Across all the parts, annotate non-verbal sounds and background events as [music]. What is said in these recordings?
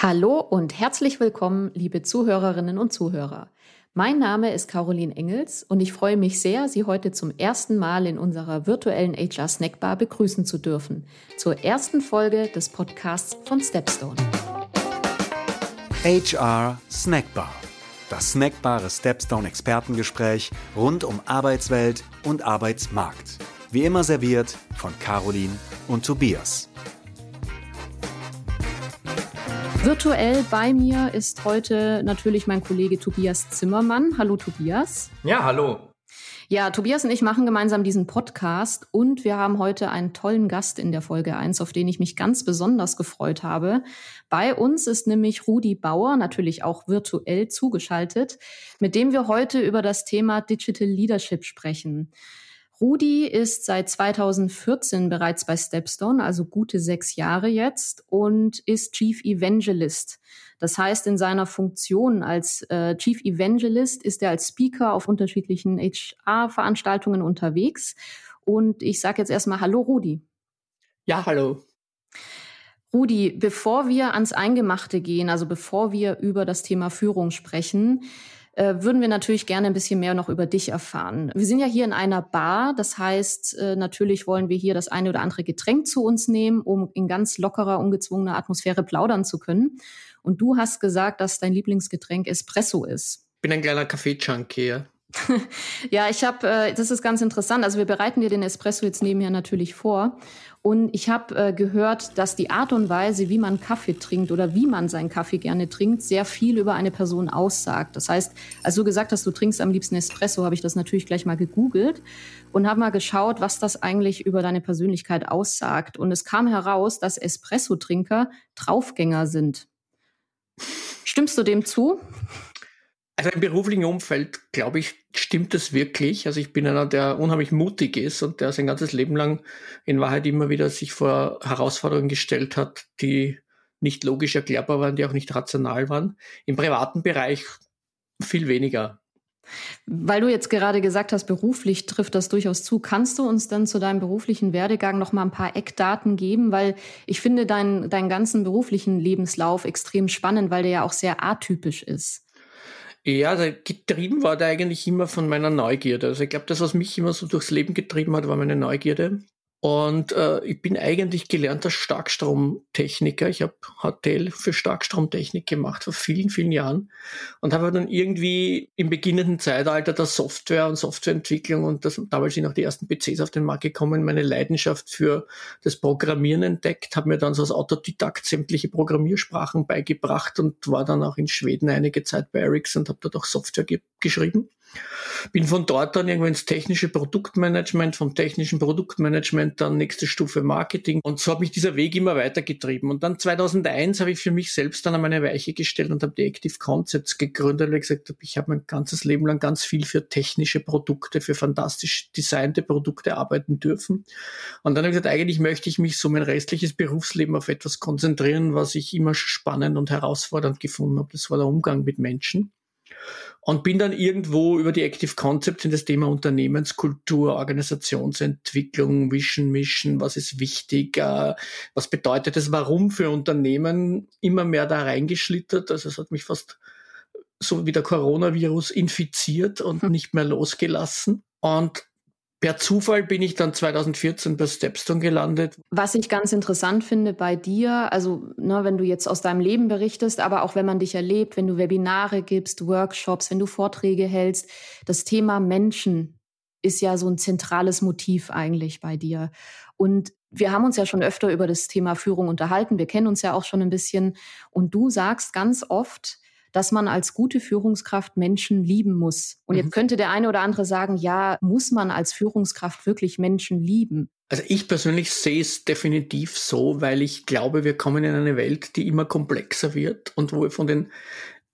Hallo und herzlich willkommen, liebe Zuhörerinnen und Zuhörer. Mein Name ist Caroline Engels und ich freue mich sehr, Sie heute zum ersten Mal in unserer virtuellen HR Snackbar begrüßen zu dürfen, zur ersten Folge des Podcasts von Stepstone. HR Snackbar, das snackbare Stepstone Expertengespräch rund um Arbeitswelt und Arbeitsmarkt. Wie immer serviert von Caroline und Tobias. Virtuell bei mir ist heute natürlich mein Kollege Tobias Zimmermann. Hallo Tobias. Ja, hallo. Ja, Tobias und ich machen gemeinsam diesen Podcast und wir haben heute einen tollen Gast in der Folge 1, auf den ich mich ganz besonders gefreut habe. Bei uns ist nämlich Rudi Bauer, natürlich auch virtuell zugeschaltet, mit dem wir heute über das Thema Digital Leadership sprechen. Rudi ist seit 2014 bereits bei Stepstone, also gute sechs Jahre jetzt, und ist Chief Evangelist. Das heißt, in seiner Funktion als äh, Chief Evangelist ist er als Speaker auf unterschiedlichen HR-Veranstaltungen unterwegs. Und ich sage jetzt erstmal Hallo, Rudi. Ja, hallo. Rudi, bevor wir ans Eingemachte gehen, also bevor wir über das Thema Führung sprechen, äh, würden wir natürlich gerne ein bisschen mehr noch über dich erfahren. Wir sind ja hier in einer Bar, das heißt, äh, natürlich wollen wir hier das eine oder andere Getränk zu uns nehmen, um in ganz lockerer, ungezwungener Atmosphäre plaudern zu können. Und du hast gesagt, dass dein Lieblingsgetränk Espresso ist. Ich bin ein kleiner Kaffee-Junkie, ja. [laughs] ja, ich habe, äh, das ist ganz interessant. Also wir bereiten dir den Espresso jetzt nebenher natürlich vor. Und ich habe äh, gehört, dass die Art und Weise, wie man Kaffee trinkt oder wie man seinen Kaffee gerne trinkt, sehr viel über eine Person aussagt. Das heißt, als du gesagt hast, du trinkst am liebsten Espresso, habe ich das natürlich gleich mal gegoogelt und habe mal geschaut, was das eigentlich über deine Persönlichkeit aussagt. Und es kam heraus, dass Espresso-Trinker Draufgänger sind. Stimmst du dem zu? Also im beruflichen Umfeld, glaube ich, stimmt das wirklich. Also ich bin einer, der unheimlich mutig ist und der sein ganzes Leben lang in Wahrheit immer wieder sich vor Herausforderungen gestellt hat, die nicht logisch erklärbar waren, die auch nicht rational waren. Im privaten Bereich viel weniger. Weil du jetzt gerade gesagt hast, beruflich trifft das durchaus zu. Kannst du uns dann zu deinem beruflichen Werdegang noch mal ein paar Eckdaten geben? Weil ich finde deinen, deinen ganzen beruflichen Lebenslauf extrem spannend, weil der ja auch sehr atypisch ist. Ja, also getrieben war der eigentlich immer von meiner Neugierde. Also ich glaube, das, was mich immer so durchs Leben getrieben hat, war meine Neugierde. Und äh, ich bin eigentlich gelernter Starkstromtechniker. Ich habe HTL für Starkstromtechnik gemacht vor vielen, vielen Jahren und habe dann irgendwie im beginnenden Zeitalter der Software und Softwareentwicklung und das, damals sind auch die ersten PCs auf den Markt gekommen, meine Leidenschaft für das Programmieren entdeckt, habe mir dann so als Autodidakt sämtliche Programmiersprachen beigebracht und war dann auch in Schweden einige Zeit bei Ericsson und habe dort auch Software ge geschrieben. Bin von dort dann irgendwann ins technische Produktmanagement, vom technischen Produktmanagement dann nächste Stufe Marketing. Und so hat mich dieser Weg immer weitergetrieben. Und dann 2001 habe ich für mich selbst dann an meine Weiche gestellt und habe die Active Concepts gegründet, weil ich gesagt habe, ich habe mein ganzes Leben lang ganz viel für technische Produkte, für fantastisch designte Produkte arbeiten dürfen. Und dann habe ich gesagt, eigentlich möchte ich mich so mein restliches Berufsleben auf etwas konzentrieren, was ich immer spannend und herausfordernd gefunden habe. Das war der Umgang mit Menschen und bin dann irgendwo über die Active Concepts in das Thema Unternehmenskultur, Organisationsentwicklung, Vision, Mission, was ist wichtig, äh, was bedeutet es, warum für Unternehmen immer mehr da reingeschlittert. Also es hat mich fast so wie der Coronavirus infiziert und hm. nicht mehr losgelassen. Und Per Zufall bin ich dann 2014 bei Stepstone gelandet. Was ich ganz interessant finde bei dir, also ne, wenn du jetzt aus deinem Leben berichtest, aber auch wenn man dich erlebt, wenn du Webinare gibst, Workshops, wenn du Vorträge hältst, das Thema Menschen ist ja so ein zentrales Motiv eigentlich bei dir. Und wir haben uns ja schon öfter über das Thema Führung unterhalten. Wir kennen uns ja auch schon ein bisschen. Und du sagst ganz oft, dass man als gute Führungskraft Menschen lieben muss. Und mhm. jetzt könnte der eine oder andere sagen, ja, muss man als Führungskraft wirklich Menschen lieben? Also ich persönlich sehe es definitiv so, weil ich glaube, wir kommen in eine Welt, die immer komplexer wird und wo wir von den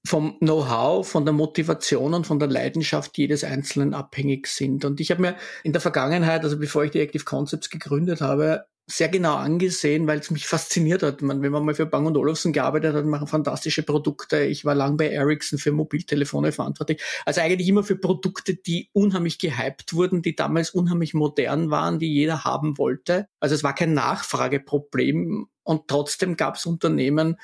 vom Know-how, von der Motivation und von der Leidenschaft jedes Einzelnen abhängig sind. Und ich habe mir in der Vergangenheit, also bevor ich die Active Concepts gegründet habe, sehr genau angesehen, weil es mich fasziniert hat. Man, wenn man mal für Bang Olufsen gearbeitet hat, machen fantastische Produkte. Ich war lang bei Ericsson für Mobiltelefone verantwortlich. Also eigentlich immer für Produkte, die unheimlich gehypt wurden, die damals unheimlich modern waren, die jeder haben wollte. Also es war kein Nachfrageproblem und trotzdem gab es Unternehmen,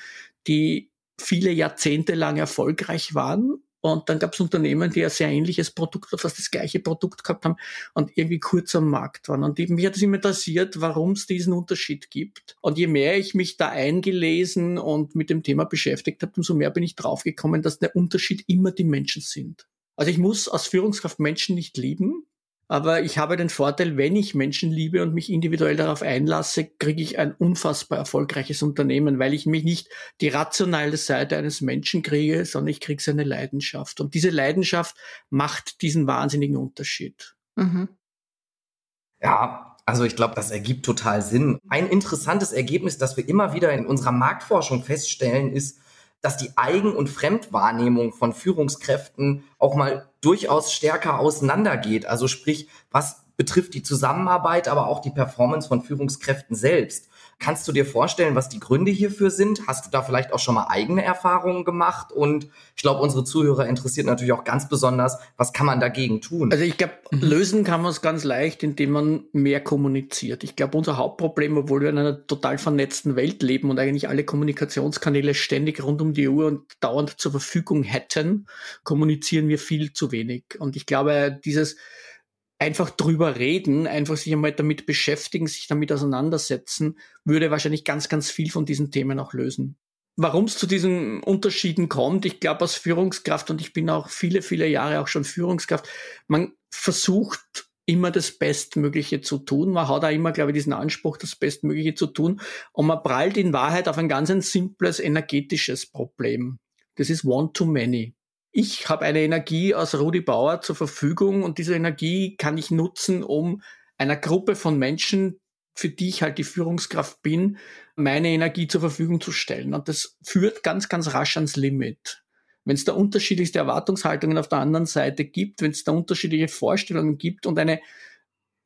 die viele Jahrzehnte lang erfolgreich waren und dann gab es Unternehmen, die ein sehr ähnliches Produkt oder fast das gleiche Produkt gehabt haben und irgendwie kurz am Markt waren. Und mich hat es immer interessiert, warum es diesen Unterschied gibt. Und je mehr ich mich da eingelesen und mit dem Thema beschäftigt habe, umso mehr bin ich draufgekommen, dass der Unterschied immer die Menschen sind. Also ich muss als Führungskraft Menschen nicht lieben, aber ich habe den Vorteil, wenn ich Menschen liebe und mich individuell darauf einlasse, kriege ich ein unfassbar erfolgreiches Unternehmen, weil ich mich nicht die rationale Seite eines Menschen kriege, sondern ich kriege seine Leidenschaft. Und diese Leidenschaft macht diesen wahnsinnigen Unterschied. Mhm. Ja, also ich glaube, das ergibt total Sinn. Ein interessantes Ergebnis, das wir immer wieder in unserer Marktforschung feststellen, ist, dass die Eigen- und Fremdwahrnehmung von Führungskräften auch mal durchaus stärker auseinandergeht. Also sprich, was betrifft die Zusammenarbeit, aber auch die Performance von Führungskräften selbst. Kannst du dir vorstellen, was die Gründe hierfür sind? Hast du da vielleicht auch schon mal eigene Erfahrungen gemacht? Und ich glaube, unsere Zuhörer interessiert natürlich auch ganz besonders, was kann man dagegen tun? Also ich glaube, mhm. lösen kann man es ganz leicht, indem man mehr kommuniziert. Ich glaube, unser Hauptproblem, obwohl wir in einer total vernetzten Welt leben und eigentlich alle Kommunikationskanäle ständig rund um die Uhr und dauernd zur Verfügung hätten, kommunizieren wir viel zu wenig. Und ich glaube, dieses einfach drüber reden, einfach sich einmal damit beschäftigen, sich damit auseinandersetzen, würde wahrscheinlich ganz, ganz viel von diesen Themen auch lösen. Warum es zu diesen Unterschieden kommt, ich glaube als Führungskraft und ich bin auch viele, viele Jahre auch schon Führungskraft, man versucht immer das Bestmögliche zu tun. Man hat auch immer, glaube ich, diesen Anspruch, das Bestmögliche zu tun. Und man prallt in Wahrheit auf ein ganz ein simples energetisches Problem. Das ist one too many ich habe eine Energie aus Rudi Bauer zur Verfügung und diese Energie kann ich nutzen, um einer Gruppe von Menschen, für die ich halt die Führungskraft bin, meine Energie zur Verfügung zu stellen. Und das führt ganz, ganz rasch ans Limit. Wenn es da unterschiedlichste Erwartungshaltungen auf der anderen Seite gibt, wenn es da unterschiedliche Vorstellungen gibt und eine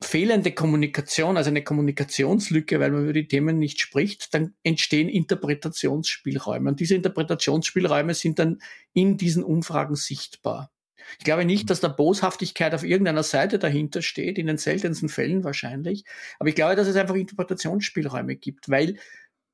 fehlende Kommunikation, also eine Kommunikationslücke, weil man über die Themen nicht spricht, dann entstehen Interpretationsspielräume. Und diese Interpretationsspielräume sind dann in diesen Umfragen sichtbar. Ich glaube nicht, dass da Boshaftigkeit auf irgendeiner Seite dahinter steht, in den seltensten Fällen wahrscheinlich. Aber ich glaube, dass es einfach Interpretationsspielräume gibt, weil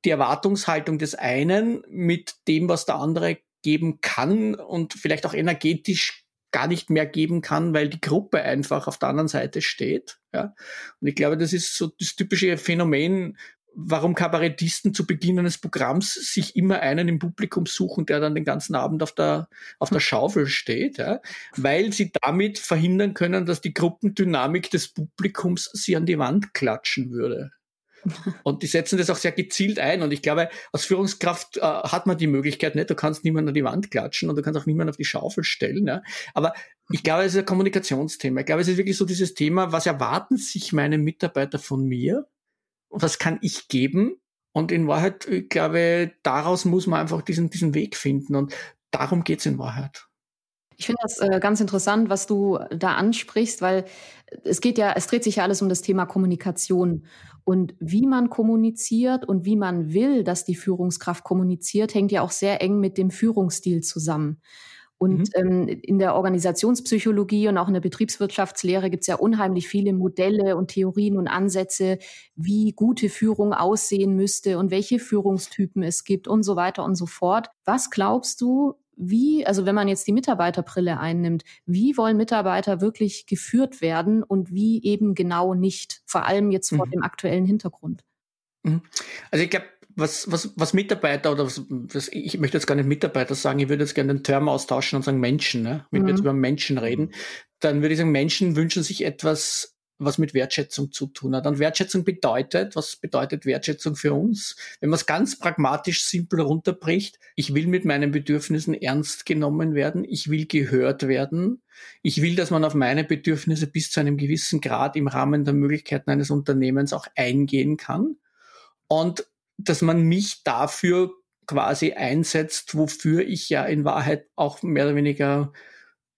die Erwartungshaltung des einen mit dem, was der andere geben kann und vielleicht auch energetisch gar nicht mehr geben kann, weil die Gruppe einfach auf der anderen Seite steht. Ja? Und ich glaube, das ist so das typische Phänomen, warum Kabarettisten zu Beginn eines Programms sich immer einen im Publikum suchen, der dann den ganzen Abend auf der, auf der Schaufel steht, ja? weil sie damit verhindern können, dass die Gruppendynamik des Publikums sie an die Wand klatschen würde. Und die setzen das auch sehr gezielt ein. Und ich glaube, als Führungskraft äh, hat man die Möglichkeit nicht, du kannst niemanden an die Wand klatschen und du kannst auch niemanden auf die Schaufel stellen. Ja. Aber ich glaube, es ist ein Kommunikationsthema. Ich glaube, es ist wirklich so dieses Thema, was erwarten sich meine Mitarbeiter von mir? Was kann ich geben? Und in Wahrheit, ich glaube, daraus muss man einfach diesen, diesen Weg finden. Und darum geht's in Wahrheit. Ich finde das äh, ganz interessant, was du da ansprichst, weil es geht ja, es dreht sich ja alles um das Thema Kommunikation. Und wie man kommuniziert und wie man will, dass die Führungskraft kommuniziert, hängt ja auch sehr eng mit dem Führungsstil zusammen. Und mhm. ähm, in der Organisationspsychologie und auch in der Betriebswirtschaftslehre gibt es ja unheimlich viele Modelle und Theorien und Ansätze, wie gute Führung aussehen müsste und welche Führungstypen es gibt und so weiter und so fort. Was glaubst du, wie, also wenn man jetzt die Mitarbeiterbrille einnimmt, wie wollen Mitarbeiter wirklich geführt werden und wie eben genau nicht, vor allem jetzt vor mhm. dem aktuellen Hintergrund? Mhm. Also ich glaube, was, was, was Mitarbeiter oder was, was, ich möchte jetzt gar nicht Mitarbeiter sagen, ich würde jetzt gerne den Term austauschen und sagen Menschen, ne? wenn mhm. wir jetzt über Menschen reden, dann würde ich sagen, Menschen wünschen sich etwas was mit Wertschätzung zu tun hat. Und Wertschätzung bedeutet, was bedeutet Wertschätzung für uns? Wenn man es ganz pragmatisch simpel runterbricht, ich will mit meinen Bedürfnissen ernst genommen werden, ich will gehört werden, ich will, dass man auf meine Bedürfnisse bis zu einem gewissen Grad im Rahmen der Möglichkeiten eines Unternehmens auch eingehen kann und dass man mich dafür quasi einsetzt, wofür ich ja in Wahrheit auch mehr oder weniger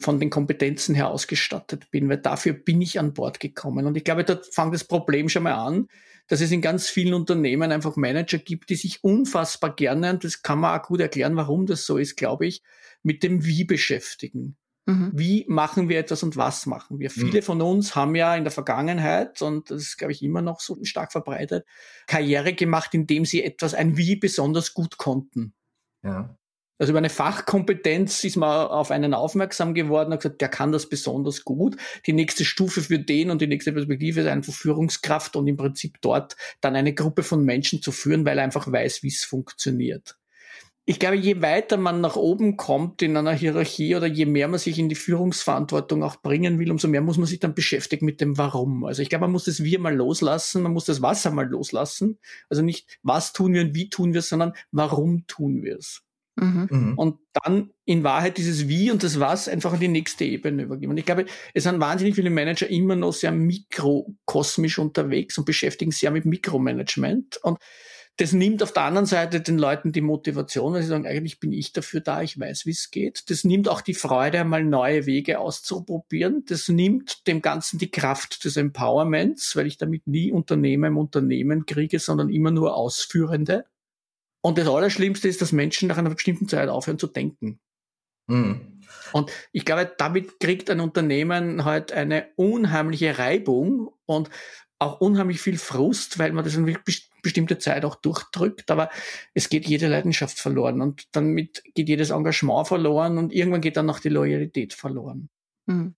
von den Kompetenzen her ausgestattet bin, weil dafür bin ich an Bord gekommen. Und ich glaube, dort fängt das Problem schon mal an, dass es in ganz vielen Unternehmen einfach Manager gibt, die sich unfassbar gerne, und das kann man auch gut erklären, warum das so ist, glaube ich, mit dem Wie beschäftigen. Mhm. Wie machen wir etwas und was machen wir? Mhm. Viele von uns haben ja in der Vergangenheit, und das ist, glaube ich, immer noch so stark verbreitet, Karriere gemacht, indem sie etwas, ein Wie besonders gut konnten. Ja. Also über eine Fachkompetenz ist man auf einen aufmerksam geworden und gesagt, der kann das besonders gut. Die nächste Stufe für den und die nächste Perspektive ist einfach Führungskraft und im Prinzip dort dann eine Gruppe von Menschen zu führen, weil er einfach weiß, wie es funktioniert. Ich glaube, je weiter man nach oben kommt in einer Hierarchie oder je mehr man sich in die Führungsverantwortung auch bringen will, umso mehr muss man sich dann beschäftigen mit dem Warum. Also ich glaube, man muss das Wir mal loslassen, man muss das Wasser mal loslassen. Also nicht, was tun wir und wie tun wir es, sondern warum tun wir es. Mhm. mhm. Und dann in Wahrheit dieses Wie und das Was einfach an die nächste Ebene übergeben. Und ich glaube, es sind wahnsinnig viele Manager immer noch sehr mikrokosmisch unterwegs und beschäftigen sich sehr mit Mikromanagement. Und das nimmt auf der anderen Seite den Leuten die Motivation, weil sie sagen, eigentlich bin ich dafür da, ich weiß, wie es geht. Das nimmt auch die Freude, einmal neue Wege auszuprobieren. Das nimmt dem Ganzen die Kraft des Empowerments, weil ich damit nie Unternehmer im Unternehmen kriege, sondern immer nur Ausführende. Und das Allerschlimmste ist, dass Menschen nach einer bestimmten Zeit aufhören zu denken. Mhm. Und ich glaube, damit kriegt ein Unternehmen halt eine unheimliche Reibung und auch unheimlich viel Frust, weil man das eine bestimmte Zeit auch durchdrückt, aber es geht jede Leidenschaft verloren und damit geht jedes Engagement verloren und irgendwann geht dann noch die Loyalität verloren. Mhm.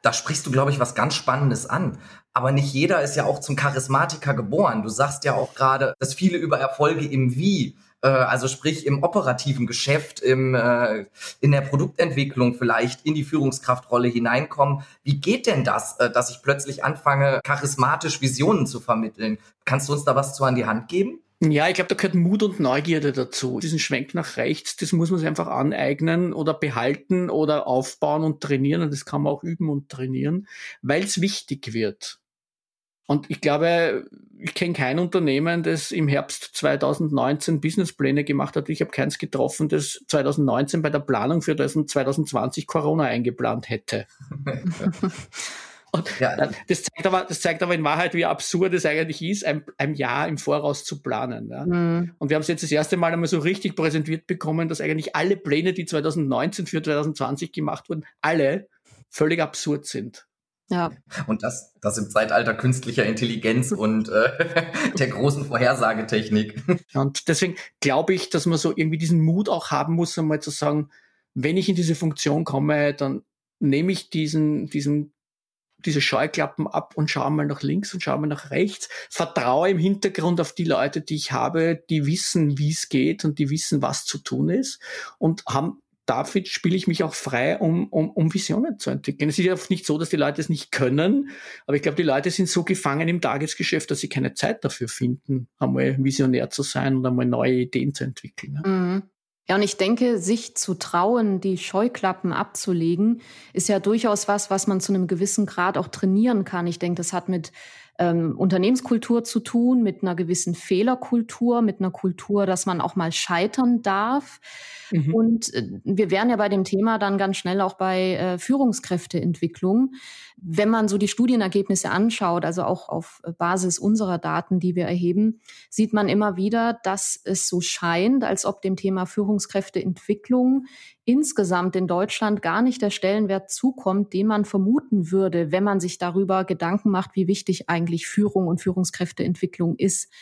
Da sprichst du, glaube ich, was ganz Spannendes an. Aber nicht jeder ist ja auch zum Charismatiker geboren. Du sagst ja auch gerade, dass viele über Erfolge im Wie äh, also sprich im operativen Geschäft, im, äh, in der Produktentwicklung vielleicht in die Führungskraftrolle hineinkommen. Wie geht denn das, äh, dass ich plötzlich anfange, charismatisch Visionen zu vermitteln? Kannst du uns da was zu an die Hand geben? Ja, ich glaube, da gehört Mut und Neugierde dazu. Diesen Schwenk nach rechts, das muss man sich einfach aneignen oder behalten oder aufbauen und trainieren. Und das kann man auch üben und trainieren, weil es wichtig wird. Und ich glaube, ich kenne kein Unternehmen, das im Herbst 2019 Businesspläne gemacht hat. Ich habe keins getroffen, das 2019 bei der Planung für 2020 Corona eingeplant hätte. Und ja. das, zeigt aber, das zeigt aber in Wahrheit, wie absurd es eigentlich ist, ein, ein Jahr im Voraus zu planen. Ja? Mhm. Und wir haben es jetzt das erste Mal einmal so richtig präsentiert bekommen, dass eigentlich alle Pläne, die 2019 für 2020 gemacht wurden, alle völlig absurd sind. Ja. Und das, das im Zeitalter künstlicher Intelligenz [laughs] und äh, [laughs] der großen Vorhersagetechnik. Und deswegen glaube ich, dass man so irgendwie diesen Mut auch haben muss, einmal zu sagen, wenn ich in diese Funktion komme, dann nehme ich diesen, diesen, diese Scheuklappen ab und schaue mal nach links und schaue mal nach rechts, vertraue im Hintergrund auf die Leute, die ich habe, die wissen, wie es geht und die wissen, was zu tun ist und haben dafür spiele ich mich auch frei, um, um, um Visionen zu entwickeln. Es ist ja oft nicht so, dass die Leute es nicht können, aber ich glaube, die Leute sind so gefangen im Tagesgeschäft, dass sie keine Zeit dafür finden, einmal visionär zu sein und einmal neue Ideen zu entwickeln. Mhm. Ja, und ich denke, sich zu trauen, die Scheuklappen abzulegen, ist ja durchaus was, was man zu einem gewissen Grad auch trainieren kann. Ich denke, das hat mit ähm, Unternehmenskultur zu tun, mit einer gewissen Fehlerkultur, mit einer Kultur, dass man auch mal scheitern darf. Mhm. Und äh, wir wären ja bei dem Thema dann ganz schnell auch bei äh, Führungskräfteentwicklung. Wenn man so die Studienergebnisse anschaut, also auch auf Basis unserer Daten, die wir erheben, sieht man immer wieder, dass es so scheint, als ob dem Thema Führungskräfteentwicklung insgesamt in Deutschland gar nicht der Stellenwert zukommt, den man vermuten würde, wenn man sich darüber Gedanken macht, wie wichtig eigentlich Führung und Führungskräfteentwicklung ist.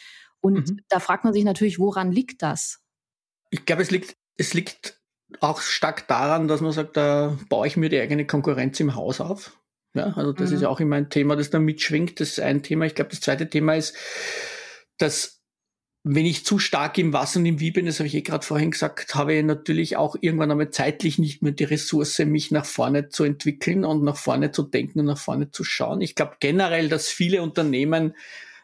Und mhm. da fragt man sich natürlich, woran liegt das? Ich glaube, es liegt es liegt auch stark daran, dass man sagt, da baue ich mir die eigene Konkurrenz im Haus auf. Ja, also das mhm. ist ja auch immer ein Thema, das da mitschwingt. Das ist ein Thema. Ich glaube, das zweite Thema ist, dass wenn ich zu stark im Was und im Wie bin, das habe ich eh gerade vorhin gesagt, habe ich natürlich auch irgendwann einmal zeitlich nicht mehr die Ressource, mich nach vorne zu entwickeln und nach vorne zu denken und nach vorne zu schauen. Ich glaube generell, dass viele Unternehmen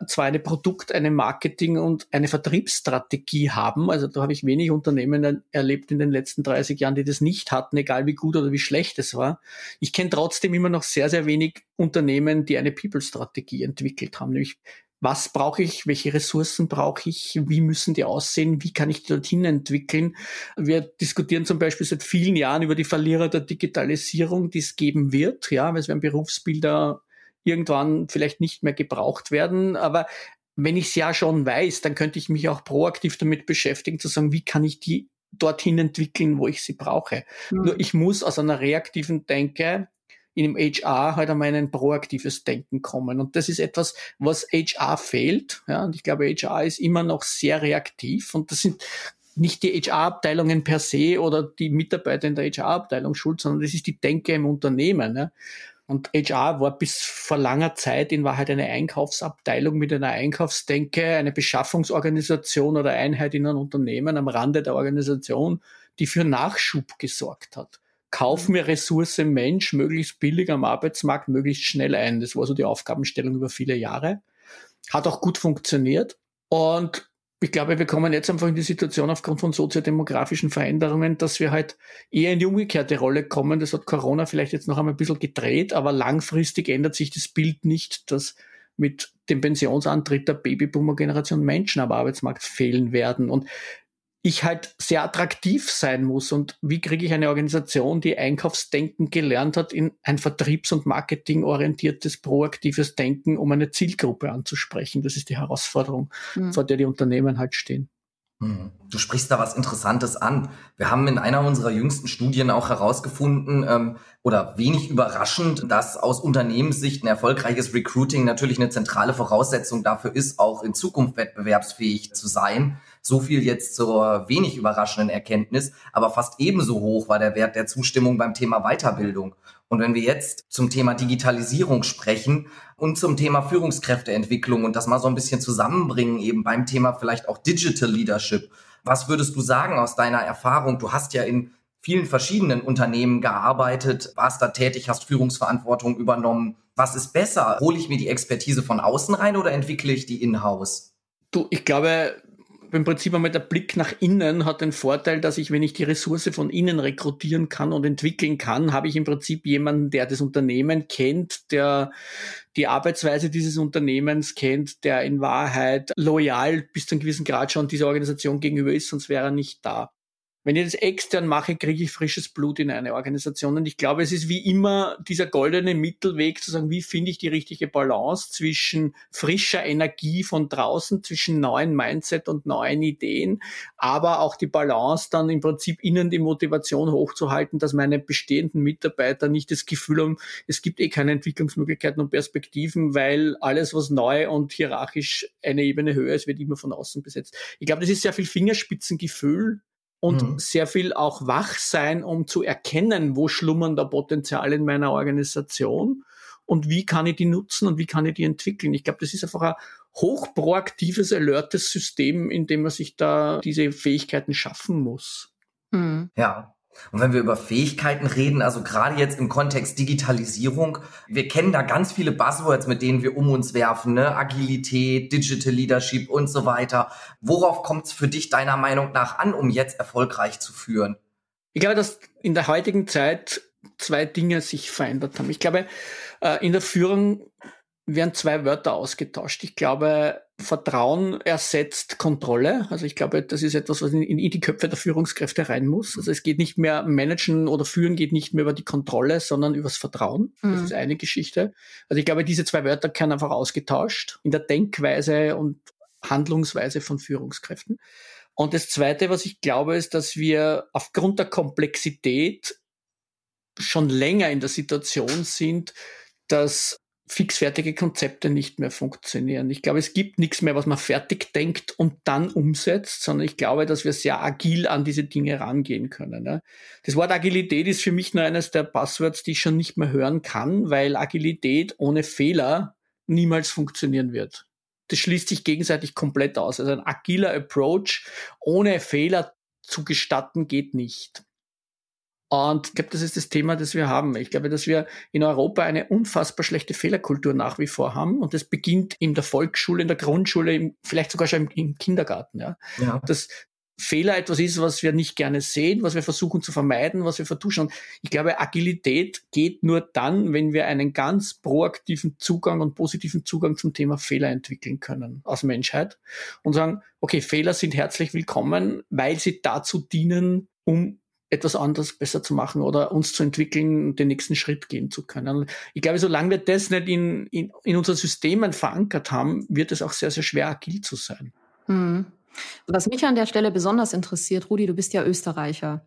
zwar eine Produkt-, eine Marketing- und eine Vertriebsstrategie haben. Also da habe ich wenig Unternehmen erlebt in den letzten 30 Jahren, die das nicht hatten, egal wie gut oder wie schlecht es war. Ich kenne trotzdem immer noch sehr, sehr wenig Unternehmen, die eine People-Strategie entwickelt haben. Nämlich was brauche ich, welche Ressourcen brauche ich, wie müssen die aussehen, wie kann ich die dorthin entwickeln. Wir diskutieren zum Beispiel seit vielen Jahren über die Verlierer der Digitalisierung, die es geben wird, ja, weil es werden Berufsbilder irgendwann vielleicht nicht mehr gebraucht werden. Aber wenn ich es ja schon weiß, dann könnte ich mich auch proaktiv damit beschäftigen, zu sagen, wie kann ich die dorthin entwickeln, wo ich sie brauche. Mhm. Nur ich muss aus einer reaktiven Denke in dem HR halt einmal ein proaktives Denken kommen. Und das ist etwas, was HR fehlt. Ja, und ich glaube, HR ist immer noch sehr reaktiv. Und das sind nicht die HR-Abteilungen per se oder die Mitarbeiter in der HR-Abteilung schuld, sondern das ist die Denke im Unternehmen. Ne? Und HR war bis vor langer Zeit in Wahrheit eine Einkaufsabteilung mit einer Einkaufsdenke, eine Beschaffungsorganisation oder Einheit in einem Unternehmen am Rande der Organisation, die für Nachschub gesorgt hat. Kauf mir Ressource Mensch möglichst billig am Arbeitsmarkt, möglichst schnell ein. Das war so die Aufgabenstellung über viele Jahre. Hat auch gut funktioniert. Und ich glaube, wir kommen jetzt einfach in die Situation aufgrund von soziodemografischen Veränderungen, dass wir halt eher in die umgekehrte Rolle kommen. Das hat Corona vielleicht jetzt noch einmal ein bisschen gedreht, aber langfristig ändert sich das Bild nicht, dass mit dem Pensionsantritt der Babyboomer-Generation Menschen am Arbeitsmarkt fehlen werden. Und ich halt sehr attraktiv sein muss. Und wie kriege ich eine Organisation, die Einkaufsdenken gelernt hat, in ein vertriebs- und marketingorientiertes, proaktives Denken, um eine Zielgruppe anzusprechen? Das ist die Herausforderung, mhm. vor der die Unternehmen halt stehen. Hm. Du sprichst da was Interessantes an. Wir haben in einer unserer jüngsten Studien auch herausgefunden, ähm, oder wenig überraschend, dass aus Unternehmenssicht ein erfolgreiches Recruiting natürlich eine zentrale Voraussetzung dafür ist, auch in Zukunft wettbewerbsfähig zu sein. So viel jetzt zur wenig überraschenden Erkenntnis, aber fast ebenso hoch war der Wert der Zustimmung beim Thema Weiterbildung. Und wenn wir jetzt zum Thema Digitalisierung sprechen und zum Thema Führungskräfteentwicklung und das mal so ein bisschen zusammenbringen, eben beim Thema vielleicht auch Digital Leadership, was würdest du sagen aus deiner Erfahrung? Du hast ja in vielen verschiedenen Unternehmen gearbeitet, warst da tätig, hast Führungsverantwortung übernommen. Was ist besser? Hole ich mir die Expertise von außen rein oder entwickle ich die in-house? Du, ich glaube, im Prinzip einmal der Blick nach innen hat den Vorteil, dass ich, wenn ich die Ressource von innen rekrutieren kann und entwickeln kann, habe ich im Prinzip jemanden, der das Unternehmen kennt, der die Arbeitsweise dieses Unternehmens kennt, der in Wahrheit loyal bis zu einem gewissen Grad schon dieser Organisation gegenüber ist, sonst wäre er nicht da. Wenn ich das extern mache, kriege ich frisches Blut in eine Organisation. Und ich glaube, es ist wie immer dieser goldene Mittelweg zu sagen, wie finde ich die richtige Balance zwischen frischer Energie von draußen, zwischen neuen Mindset und neuen Ideen, aber auch die Balance dann im Prinzip innen die Motivation hochzuhalten, dass meine bestehenden Mitarbeiter nicht das Gefühl haben, es gibt eh keine Entwicklungsmöglichkeiten und Perspektiven, weil alles, was neu und hierarchisch eine Ebene höher ist, wird immer von außen besetzt. Ich glaube, das ist sehr viel Fingerspitzengefühl und mhm. sehr viel auch wach sein, um zu erkennen, wo schlummern da Potenzial in meiner Organisation und wie kann ich die nutzen und wie kann ich die entwickeln. Ich glaube, das ist einfach ein hochproaktives, alertes System, in dem man sich da diese Fähigkeiten schaffen muss. Mhm. Ja, und wenn wir über Fähigkeiten reden, also gerade jetzt im Kontext Digitalisierung, wir kennen da ganz viele Buzzwords, mit denen wir um uns werfen, ne? Agilität, Digital Leadership und so weiter. Worauf kommt es für dich deiner Meinung nach an, um jetzt erfolgreich zu führen? Ich glaube, dass in der heutigen Zeit zwei Dinge sich verändert haben. Ich glaube, äh, in der Führung werden zwei Wörter ausgetauscht. Ich glaube, Vertrauen ersetzt Kontrolle. Also ich glaube, das ist etwas, was in, in, die Köpfe der Führungskräfte rein muss. Also es geht nicht mehr, managen oder führen geht nicht mehr über die Kontrolle, sondern übers Vertrauen. Mhm. Das ist eine Geschichte. Also ich glaube, diese zwei Wörter können einfach ausgetauscht in der Denkweise und Handlungsweise von Führungskräften. Und das Zweite, was ich glaube, ist, dass wir aufgrund der Komplexität schon länger in der Situation sind, dass fixfertige Konzepte nicht mehr funktionieren. Ich glaube, es gibt nichts mehr, was man fertig denkt und dann umsetzt, sondern ich glaube, dass wir sehr agil an diese Dinge rangehen können. Ne? Das Wort Agilität ist für mich nur eines der Passwords, die ich schon nicht mehr hören kann, weil Agilität ohne Fehler niemals funktionieren wird. Das schließt sich gegenseitig komplett aus. Also ein agiler Approach ohne Fehler zu gestatten geht nicht. Und ich glaube, das ist das Thema, das wir haben. Ich glaube, dass wir in Europa eine unfassbar schlechte Fehlerkultur nach wie vor haben. Und das beginnt in der Volksschule, in der Grundschule, vielleicht sogar schon im, im Kindergarten. Ja. ja. Dass Fehler etwas ist, was wir nicht gerne sehen, was wir versuchen zu vermeiden, was wir vertuschen. Und ich glaube, Agilität geht nur dann, wenn wir einen ganz proaktiven Zugang und positiven Zugang zum Thema Fehler entwickeln können als Menschheit und sagen, okay, Fehler sind herzlich willkommen, weil sie dazu dienen, um etwas anderes besser zu machen oder uns zu entwickeln, den nächsten Schritt gehen zu können. Ich glaube, solange wir das nicht in, in, in unseren Systemen verankert haben, wird es auch sehr, sehr schwer, agil zu sein. Hm. Was mich an der Stelle besonders interessiert, Rudi, du bist ja Österreicher.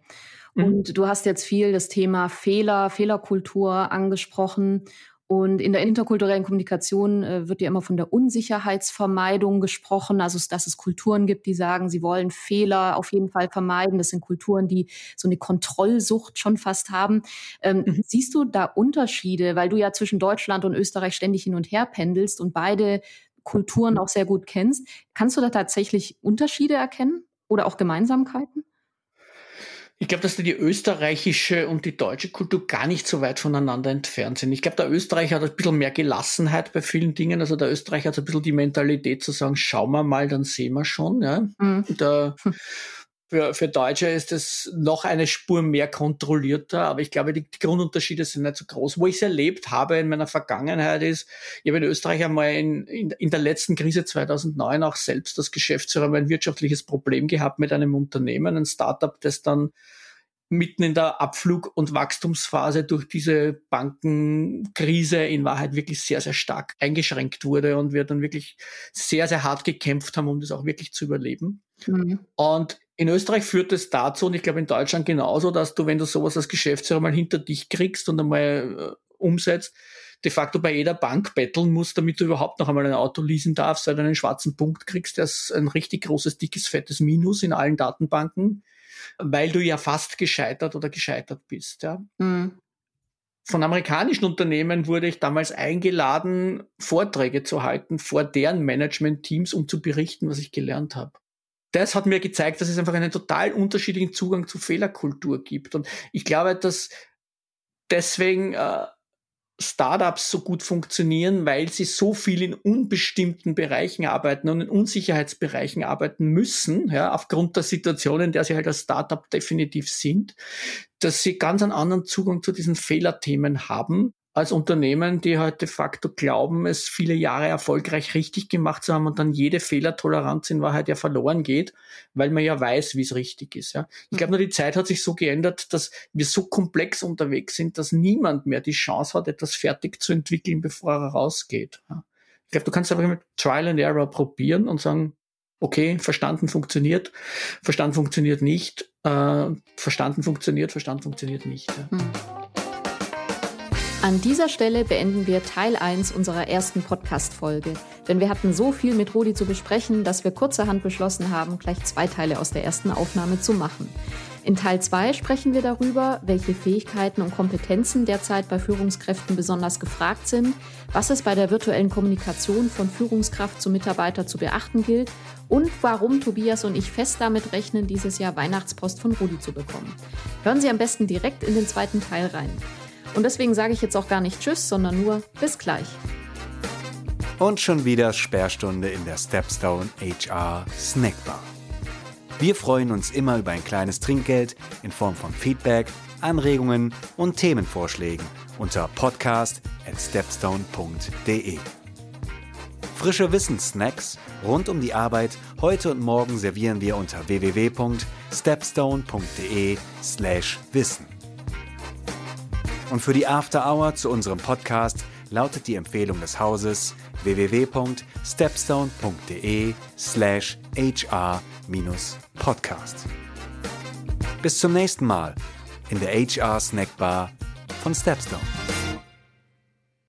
Mhm. Und du hast jetzt viel das Thema Fehler, Fehlerkultur angesprochen. Und in der interkulturellen Kommunikation äh, wird ja immer von der Unsicherheitsvermeidung gesprochen, also dass es Kulturen gibt, die sagen, sie wollen Fehler auf jeden Fall vermeiden. Das sind Kulturen, die so eine Kontrollsucht schon fast haben. Ähm, mhm. Siehst du da Unterschiede, weil du ja zwischen Deutschland und Österreich ständig hin und her pendelst und beide Kulturen auch sehr gut kennst? Kannst du da tatsächlich Unterschiede erkennen oder auch Gemeinsamkeiten? Ich glaube, dass die österreichische und die deutsche Kultur gar nicht so weit voneinander entfernt sind. Ich glaube, der Österreicher hat ein bisschen mehr Gelassenheit bei vielen Dingen. Also der Österreicher hat so ein bisschen die Mentalität zu sagen, schauen wir mal, dann sehen wir schon. Ja. Mhm. Der, für, für Deutsche ist es noch eine Spur mehr kontrollierter, aber ich glaube, die, die, Grundunterschiede sind nicht so groß. Wo ich es erlebt habe in meiner Vergangenheit ist, ich habe in Österreich einmal in, in, in der letzten Krise 2009 auch selbst als Geschäftsführer ein wirtschaftliches Problem gehabt mit einem Unternehmen, ein Startup, das dann mitten in der Abflug- und Wachstumsphase durch diese Bankenkrise in Wahrheit wirklich sehr, sehr stark eingeschränkt wurde und wir dann wirklich sehr, sehr hart gekämpft haben, um das auch wirklich zu überleben. Mhm. Und in Österreich führt es dazu, und ich glaube in Deutschland genauso, dass du, wenn du sowas als Geschäftsführer mal hinter dich kriegst und einmal äh, umsetzt, de facto bei jeder Bank betteln musst, damit du überhaupt noch einmal ein Auto leasen darfst, weil du einen schwarzen Punkt kriegst, der ist ein richtig großes, dickes, fettes Minus in allen Datenbanken weil du ja fast gescheitert oder gescheitert bist. Ja. Mhm. Von amerikanischen Unternehmen wurde ich damals eingeladen, Vorträge zu halten vor deren Management-Teams, um zu berichten, was ich gelernt habe. Das hat mir gezeigt, dass es einfach einen total unterschiedlichen Zugang zu Fehlerkultur gibt. Und ich glaube, dass deswegen äh, Startups so gut funktionieren, weil sie so viel in unbestimmten Bereichen arbeiten und in Unsicherheitsbereichen arbeiten müssen, ja, aufgrund der Situation, in der sie halt als Startup definitiv sind, dass sie ganz einen anderen Zugang zu diesen Fehlerthemen haben als Unternehmen, die halt de facto glauben, es viele Jahre erfolgreich richtig gemacht zu haben und dann jede Fehlertoleranz in Wahrheit ja verloren geht, weil man ja weiß, wie es richtig ist. Ja. Ich glaube nur, die Zeit hat sich so geändert, dass wir so komplex unterwegs sind, dass niemand mehr die Chance hat, etwas fertig zu entwickeln, bevor er rausgeht. Ja. Ich glaube, du kannst einfach mit Trial and Error probieren und sagen, okay, verstanden funktioniert, verstanden funktioniert nicht, äh, verstanden funktioniert, verstanden funktioniert nicht. Ja. Hm. An dieser Stelle beenden wir Teil 1 unserer ersten Podcast-Folge, denn wir hatten so viel mit Rudi zu besprechen, dass wir kurzerhand beschlossen haben, gleich zwei Teile aus der ersten Aufnahme zu machen. In Teil 2 sprechen wir darüber, welche Fähigkeiten und Kompetenzen derzeit bei Führungskräften besonders gefragt sind, was es bei der virtuellen Kommunikation von Führungskraft zu Mitarbeiter zu beachten gilt und warum Tobias und ich fest damit rechnen, dieses Jahr Weihnachtspost von Rudi zu bekommen. Hören Sie am besten direkt in den zweiten Teil rein. Und deswegen sage ich jetzt auch gar nicht Tschüss, sondern nur bis gleich. Und schon wieder Sperrstunde in der Stepstone HR Snackbar. Wir freuen uns immer über ein kleines Trinkgeld in Form von Feedback, Anregungen und Themenvorschlägen unter podcast at stepstone.de. Frische Wissenssnacks rund um die Arbeit heute und morgen servieren wir unter www.stepstone.de/wissen. Und für die After Hour zu unserem Podcast lautet die Empfehlung des Hauses www.stepstone.de slash hr-podcast. Bis zum nächsten Mal in der HR Snackbar von Stepstone.